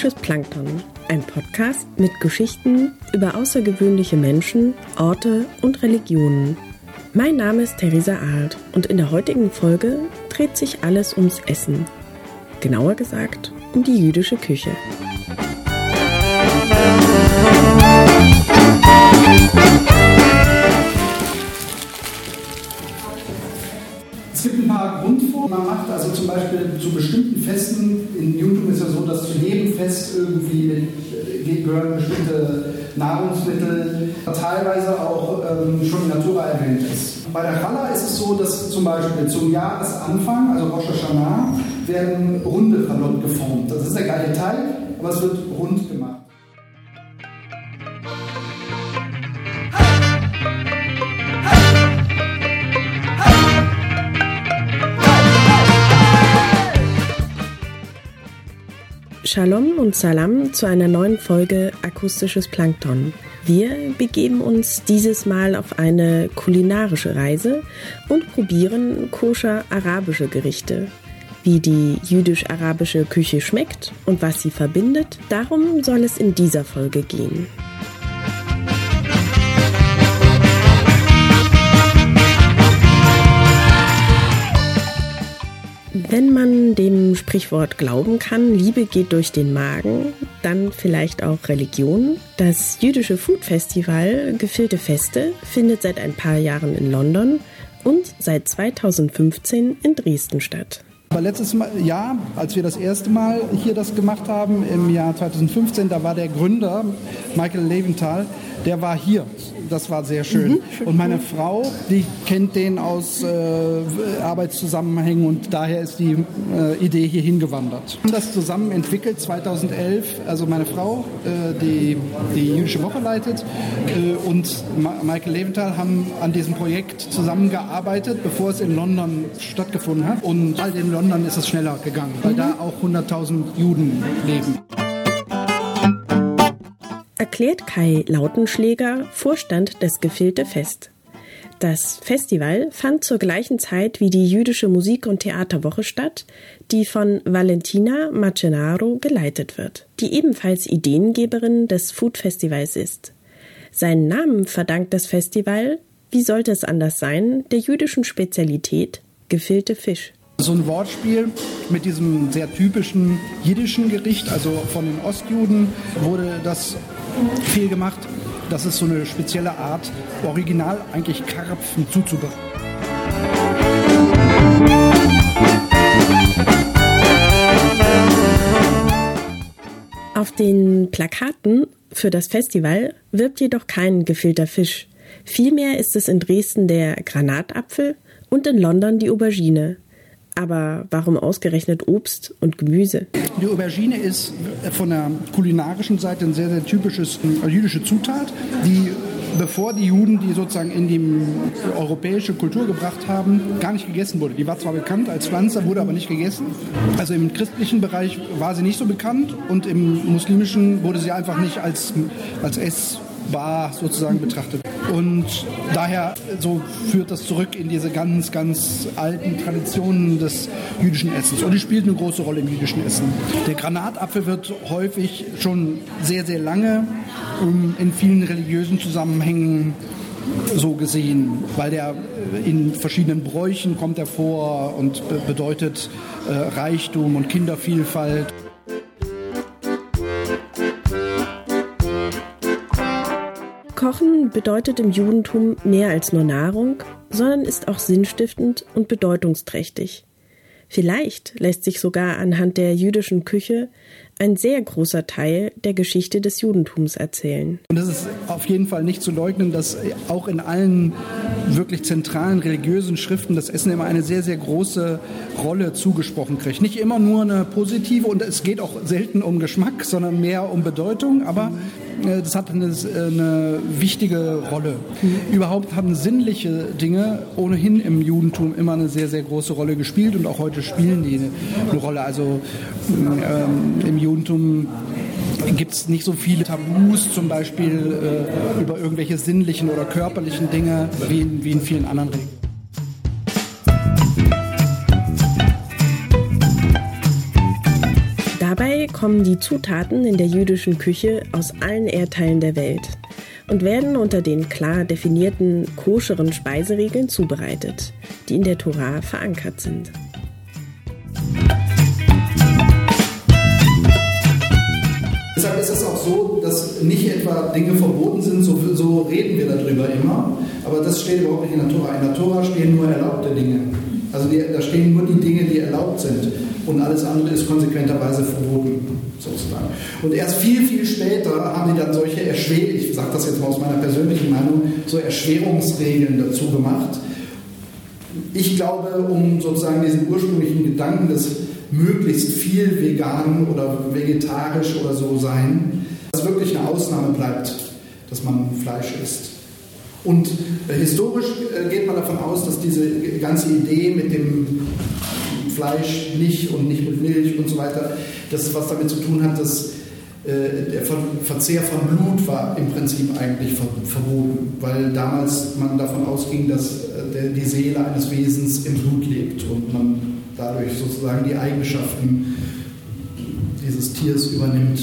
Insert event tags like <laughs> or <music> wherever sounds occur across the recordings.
Akustisches Plankton, ein Podcast mit Geschichten über außergewöhnliche Menschen, Orte und Religionen. Mein Name ist Theresa Alt und in der heutigen Folge dreht sich alles ums Essen. Genauer gesagt um die jüdische Küche. Es gibt ein paar Grundformen, man macht. Also zum Beispiel zu bestimmten Festen, in Judentum ist ja so, dass zu jedem Fest irgendwie gehören bestimmte Nahrungsmittel, teilweise auch ähm, schon Natura erwähnt ist. Bei der Challah ist es so, dass zum Beispiel zum Jahresanfang, also Rosh Hashanah, werden runde Chalot geformt. Das ist der geile Teig, aber es wird rund gemacht. Shalom und Salam zu einer neuen Folge Akustisches Plankton. Wir begeben uns dieses Mal auf eine kulinarische Reise und probieren koscher arabische Gerichte. Wie die jüdisch-arabische Küche schmeckt und was sie verbindet, darum soll es in dieser Folge gehen. Wenn man dem Sprichwort glauben kann, Liebe geht durch den Magen, dann vielleicht auch Religion. Das jüdische Food Festival Gefüllte Feste findet seit ein paar Jahren in London und seit 2015 in Dresden statt. Aber letztes Jahr, als wir das erste Mal hier das gemacht haben, im Jahr 2015, da war der Gründer, Michael Leventhal, der war hier. Das war sehr schön. Mhm. Und meine Frau, die kennt den aus äh, Arbeitszusammenhängen und daher ist die äh, Idee hier hingewandert. Wir haben das zusammen entwickelt 2011. Also meine Frau, äh, die die jüdische Woche leitet, äh, und Ma Michael Leventhal haben an diesem Projekt zusammengearbeitet, bevor es in London stattgefunden hat. Und halt in London ist es schneller gegangen, weil mhm. da auch 100.000 Juden leben erklärt Kai Lautenschläger, Vorstand des Gefilde Fest. Das Festival fand zur gleichen Zeit wie die jüdische Musik- und Theaterwoche statt, die von Valentina Macenaro geleitet wird, die ebenfalls Ideengeberin des Food Festivals ist. Seinen Namen verdankt das Festival, wie sollte es anders sein, der jüdischen Spezialität gefüllte Fisch. So ein Wortspiel mit diesem sehr typischen jiddischen Gericht, also von den Ostjuden wurde das viel gemacht. Das ist so eine spezielle Art, original eigentlich Karpfen zuzubereiten. Auf den Plakaten für das Festival wirbt jedoch kein gefüllter Fisch. Vielmehr ist es in Dresden der Granatapfel und in London die Aubergine. Aber warum ausgerechnet Obst und Gemüse? Die Aubergine ist von der kulinarischen Seite ein sehr, sehr typisches äh, jüdische Zutat, die bevor die Juden die sozusagen in die europäische Kultur gebracht haben, gar nicht gegessen wurde. Die war zwar bekannt als Pflanze, wurde aber nicht gegessen. Also im christlichen Bereich war sie nicht so bekannt und im muslimischen wurde sie einfach nicht als, als Ess bar sozusagen betrachtet. Und daher so führt das zurück in diese ganz, ganz alten Traditionen des jüdischen Essens. Und die spielt eine große Rolle im jüdischen Essen. Der Granatapfel wird häufig schon sehr, sehr lange in vielen religiösen Zusammenhängen so gesehen, weil der in verschiedenen Bräuchen kommt er vor und bedeutet äh, Reichtum und Kindervielfalt. Kochen bedeutet im Judentum mehr als nur Nahrung, sondern ist auch sinnstiftend und bedeutungsträchtig. Vielleicht lässt sich sogar anhand der jüdischen Küche ein sehr großer Teil der Geschichte des Judentums erzählen. Und es ist auf jeden Fall nicht zu leugnen, dass auch in allen wirklich zentralen religiösen Schriften das Essen immer eine sehr, sehr große Rolle zugesprochen kriegt. Nicht immer nur eine positive und es geht auch selten um Geschmack, sondern mehr um Bedeutung, aber das hat eine, eine wichtige Rolle. Mhm. Überhaupt haben sinnliche Dinge ohnehin im Judentum immer eine sehr, sehr große Rolle gespielt und auch heute spielen die eine, eine Rolle. Also ähm, im Judentum gibt es nicht so viele Tabus, zum Beispiel äh, über irgendwelche sinnlichen oder körperlichen Dinge, wie in, wie in vielen anderen Regeln. Kommen die Zutaten in der jüdischen Küche aus allen Erdteilen der Welt und werden unter den klar definierten koscheren Speiseregeln zubereitet, die in der Tora verankert sind. Deshalb ist es auch so, dass nicht etwa Dinge verboten sind, so, so reden wir darüber immer, aber das steht überhaupt nicht in der Tora. In der Tora stehen nur erlaubte Dinge. Also die, da stehen nur die Dinge, die erlaubt sind und alles andere ist konsequenterweise verboten, sozusagen. Und erst viel, viel später haben die dann solche Erschwerungen, ich sage das jetzt mal aus meiner persönlichen Meinung, so Erschwerungsregeln dazu gemacht. Ich glaube, um sozusagen diesen ursprünglichen Gedanken des möglichst viel vegan oder vegetarisch oder so sein, dass wirklich eine Ausnahme bleibt, dass man Fleisch isst. Und äh, historisch äh, geht man davon aus, dass diese ganze Idee mit dem Fleisch nicht und nicht mit Milch und so weiter, das was damit zu tun hat, dass äh, der Verzehr von Blut war im Prinzip eigentlich verboten, weil damals man davon ausging, dass äh, die Seele eines Wesens im Blut lebt und man dadurch sozusagen die Eigenschaften dieses Tiers übernimmt.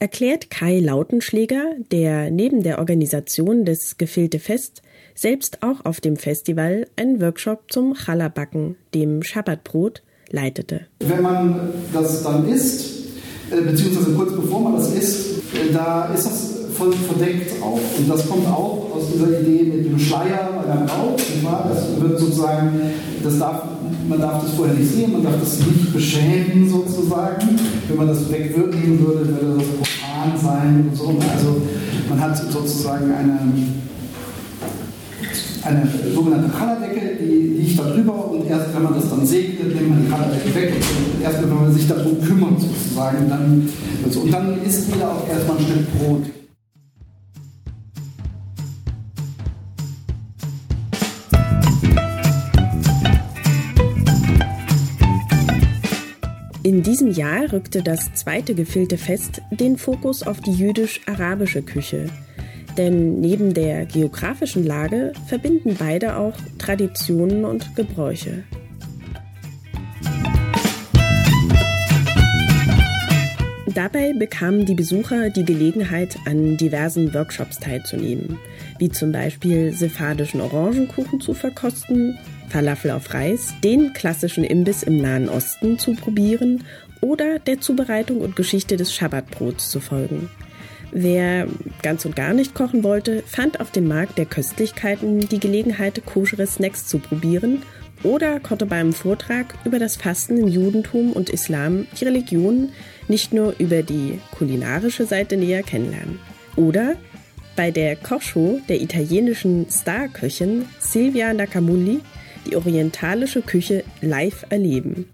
Erklärt Kai Lautenschläger, der neben der Organisation des Gefilde Fest selbst auch auf dem Festival einen Workshop zum Chalabacken, dem Schabbatbrot, leitete. Wenn man das dann isst, äh, beziehungsweise kurz bevor man das isst, äh, da ist das voll verdeckt auch. Und das kommt auch aus dieser Idee mit dem Schleier bei der Braut. Das wird sozusagen, das darf, man darf das vorher nicht sehen, man darf das nicht beschämen sozusagen. Wenn man das wegwirken würde, würde das profan sein und so. Also man hat sozusagen eine eine sogenannte Chalerdecke, die liegt da drüber und erst wenn man das dann segnet, nimmt man die Chalerdecke weg und erst wenn man sich darum kümmert sozusagen, dann, also, und dann isst jeder auch erstmal ein Stück Brot. In diesem Jahr rückte das zweite Gefilte Fest den Fokus auf die jüdisch-arabische Küche – denn neben der geografischen Lage verbinden beide auch Traditionen und Gebräuche. Dabei bekamen die Besucher die Gelegenheit, an diversen Workshops teilzunehmen, wie zum Beispiel sephardischen Orangenkuchen zu verkosten, Falafel auf Reis, den klassischen Imbiss im Nahen Osten zu probieren oder der Zubereitung und Geschichte des Schabbatbrots zu folgen. Wer ganz und gar nicht kochen wollte, fand auf dem Markt der Köstlichkeiten die Gelegenheit, koschere Snacks zu probieren oder konnte beim Vortrag über das Fasten im Judentum und Islam die Religion nicht nur über die kulinarische Seite näher kennenlernen. Oder bei der Kochshow der italienischen Starköchin Silvia Nakamulli die orientalische Küche live erleben.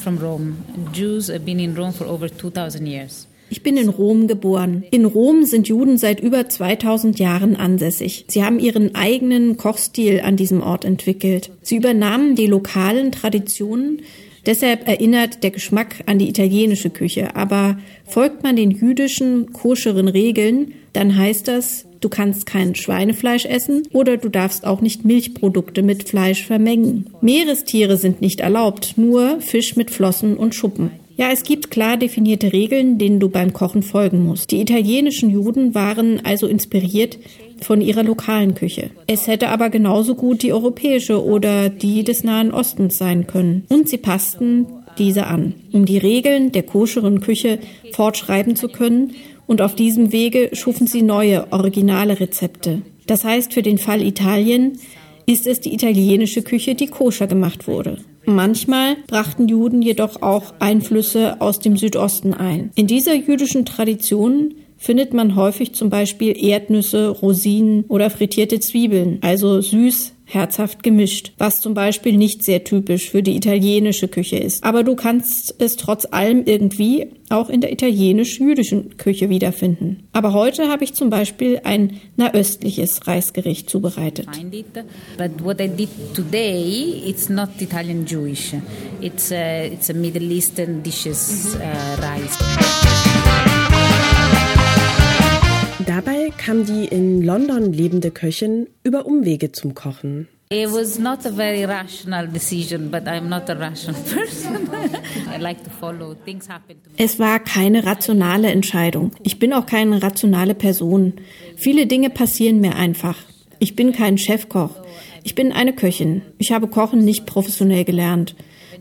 From Rome. Jews have been in Rome for over 2000 years. Ich bin in Rom geboren. In Rom sind Juden seit über 2000 Jahren ansässig. Sie haben ihren eigenen Kochstil an diesem Ort entwickelt. Sie übernahmen die lokalen Traditionen. Deshalb erinnert der Geschmack an die italienische Küche. Aber folgt man den jüdischen, koscheren Regeln, dann heißt das, Du kannst kein Schweinefleisch essen oder du darfst auch nicht Milchprodukte mit Fleisch vermengen. Meerestiere sind nicht erlaubt, nur Fisch mit Flossen und Schuppen. Ja, es gibt klar definierte Regeln, denen du beim Kochen folgen musst. Die italienischen Juden waren also inspiriert von ihrer lokalen Küche. Es hätte aber genauso gut die europäische oder die des Nahen Ostens sein können. Und sie passten diese an. Um die Regeln der koscheren Küche fortschreiben zu können, und auf diesem Wege schufen sie neue, originale Rezepte. Das heißt, für den Fall Italien ist es die italienische Küche, die koscher gemacht wurde. Manchmal brachten Juden jedoch auch Einflüsse aus dem Südosten ein. In dieser jüdischen Tradition findet man häufig zum Beispiel Erdnüsse, Rosinen oder frittierte Zwiebeln, also süß, herzhaft gemischt, was zum Beispiel nicht sehr typisch für die italienische Küche ist. Aber du kannst es trotz allem irgendwie auch in der italienisch-jüdischen Küche wiederfinden. Aber heute habe ich zum Beispiel ein nahöstliches Reisgericht zubereitet. But what I did today, it's not Italian Jewish. It's a, it's a Middle Eastern dishes uh, rice. Dabei kam die in London lebende Köchin über Umwege zum Kochen. It was not a very rational decision, but I'm not a rational <laughs> person. I like to follow things happen to me. Es war keine rationale Entscheidung. Ich bin auch keine rationale Person. Viele Dinge passieren mir einfach. Ich bin kein Chefkoch. Ich bin eine Köchin. Ich habe Kochen nicht professionell gelernt.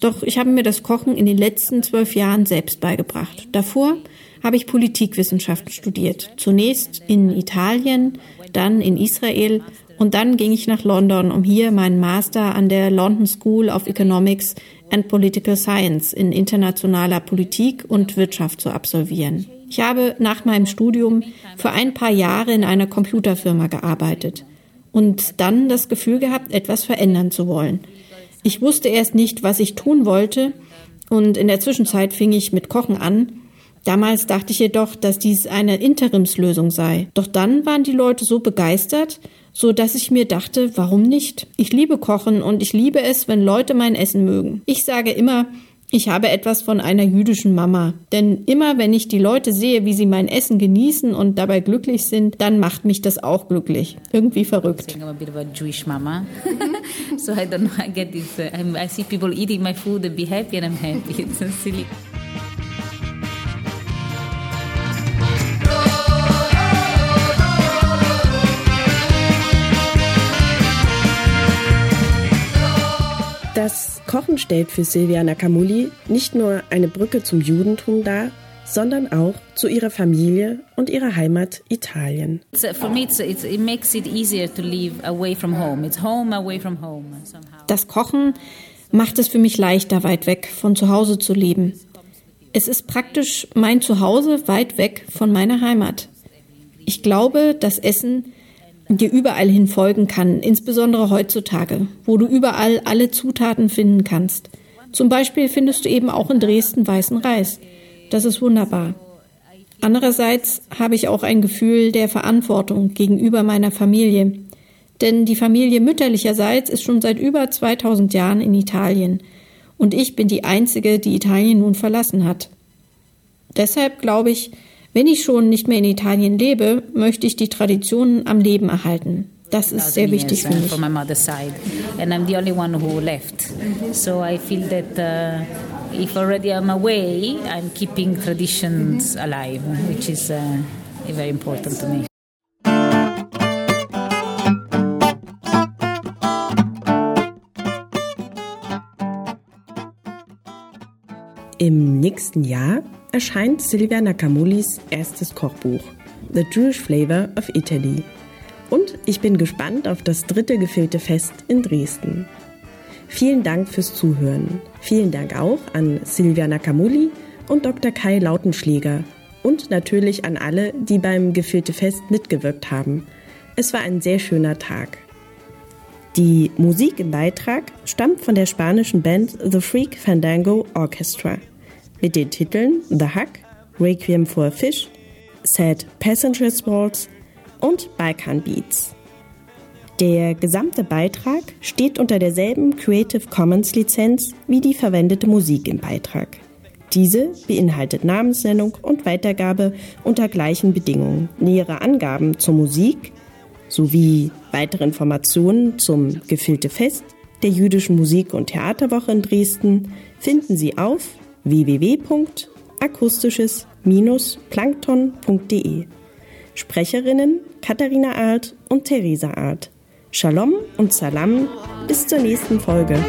Doch ich habe mir das Kochen in den letzten zwölf Jahren selbst beigebracht. Davor habe ich Politikwissenschaften studiert. Zunächst in Italien, dann in Israel und dann ging ich nach London, um hier meinen Master an der London School of Economics and Political Science in internationaler Politik und Wirtschaft zu absolvieren. Ich habe nach meinem Studium für ein paar Jahre in einer Computerfirma gearbeitet und dann das Gefühl gehabt, etwas verändern zu wollen. Ich wusste erst nicht, was ich tun wollte und in der Zwischenzeit fing ich mit Kochen an Damals dachte ich jedoch, dass dies eine Interimslösung sei. Doch dann waren die Leute so begeistert, so dass ich mir dachte, warum nicht? Ich liebe Kochen und ich liebe es, wenn Leute mein Essen mögen. Ich sage immer, ich habe etwas von einer jüdischen Mama. Denn immer wenn ich die Leute sehe, wie sie mein Essen genießen und dabei glücklich sind, dann macht mich das auch glücklich. Irgendwie verrückt. I'm a bit of a Jewish mama. <laughs> so I don't know, I get this. Uh, I see people eating my food and be happy and I'm happy. It's silly. Das Kochen stellt für Silvia Nakamuli nicht nur eine Brücke zum Judentum dar, sondern auch zu ihrer Familie und ihrer Heimat Italien. Das Kochen macht es für mich leichter, weit weg von zu Hause zu leben. Es ist praktisch mein Zuhause weit weg von meiner Heimat. Ich glaube, das Essen dir überall hin folgen kann, insbesondere heutzutage, wo du überall alle Zutaten finden kannst. Zum Beispiel findest du eben auch in Dresden weißen Reis. Das ist wunderbar. Andererseits habe ich auch ein Gefühl der Verantwortung gegenüber meiner Familie. Denn die Familie mütterlicherseits ist schon seit über 2000 Jahren in Italien. Und ich bin die Einzige, die Italien nun verlassen hat. Deshalb glaube ich, wenn ich schon nicht mehr in Italien lebe, möchte ich die Traditionen am Leben erhalten. Das ist sehr wichtig für mich. my mother's side, and I'm the only one who left. So I feel that uh, if already I'm away, I'm keeping traditions alive, which is uh, very important to me. Im nächsten Jahr erscheint Silvia Nakamulis erstes Kochbuch, The Jewish Flavor of Italy. Und ich bin gespannt auf das dritte gefüllte Fest in Dresden. Vielen Dank fürs Zuhören. Vielen Dank auch an Silvia Nakamuli und Dr. Kai Lautenschläger und natürlich an alle, die beim gefüllte Fest mitgewirkt haben. Es war ein sehr schöner Tag. Die Musik im Beitrag stammt von der spanischen Band The Freak Fandango Orchestra mit den Titeln The Hack, Requiem for a Fish, Sad Passengers Waltz und Balkan Beats. Der gesamte Beitrag steht unter derselben Creative Commons Lizenz wie die verwendete Musik im Beitrag. Diese beinhaltet Namensnennung und Weitergabe unter gleichen Bedingungen. Nähere Angaben zur Musik sowie weitere Informationen zum Gefilte Fest der jüdischen Musik- und Theaterwoche in Dresden finden Sie auf www.akustisches-plankton.de. Sprecherinnen Katharina Art und Theresa Art. Shalom und Salam, bis zur nächsten Folge.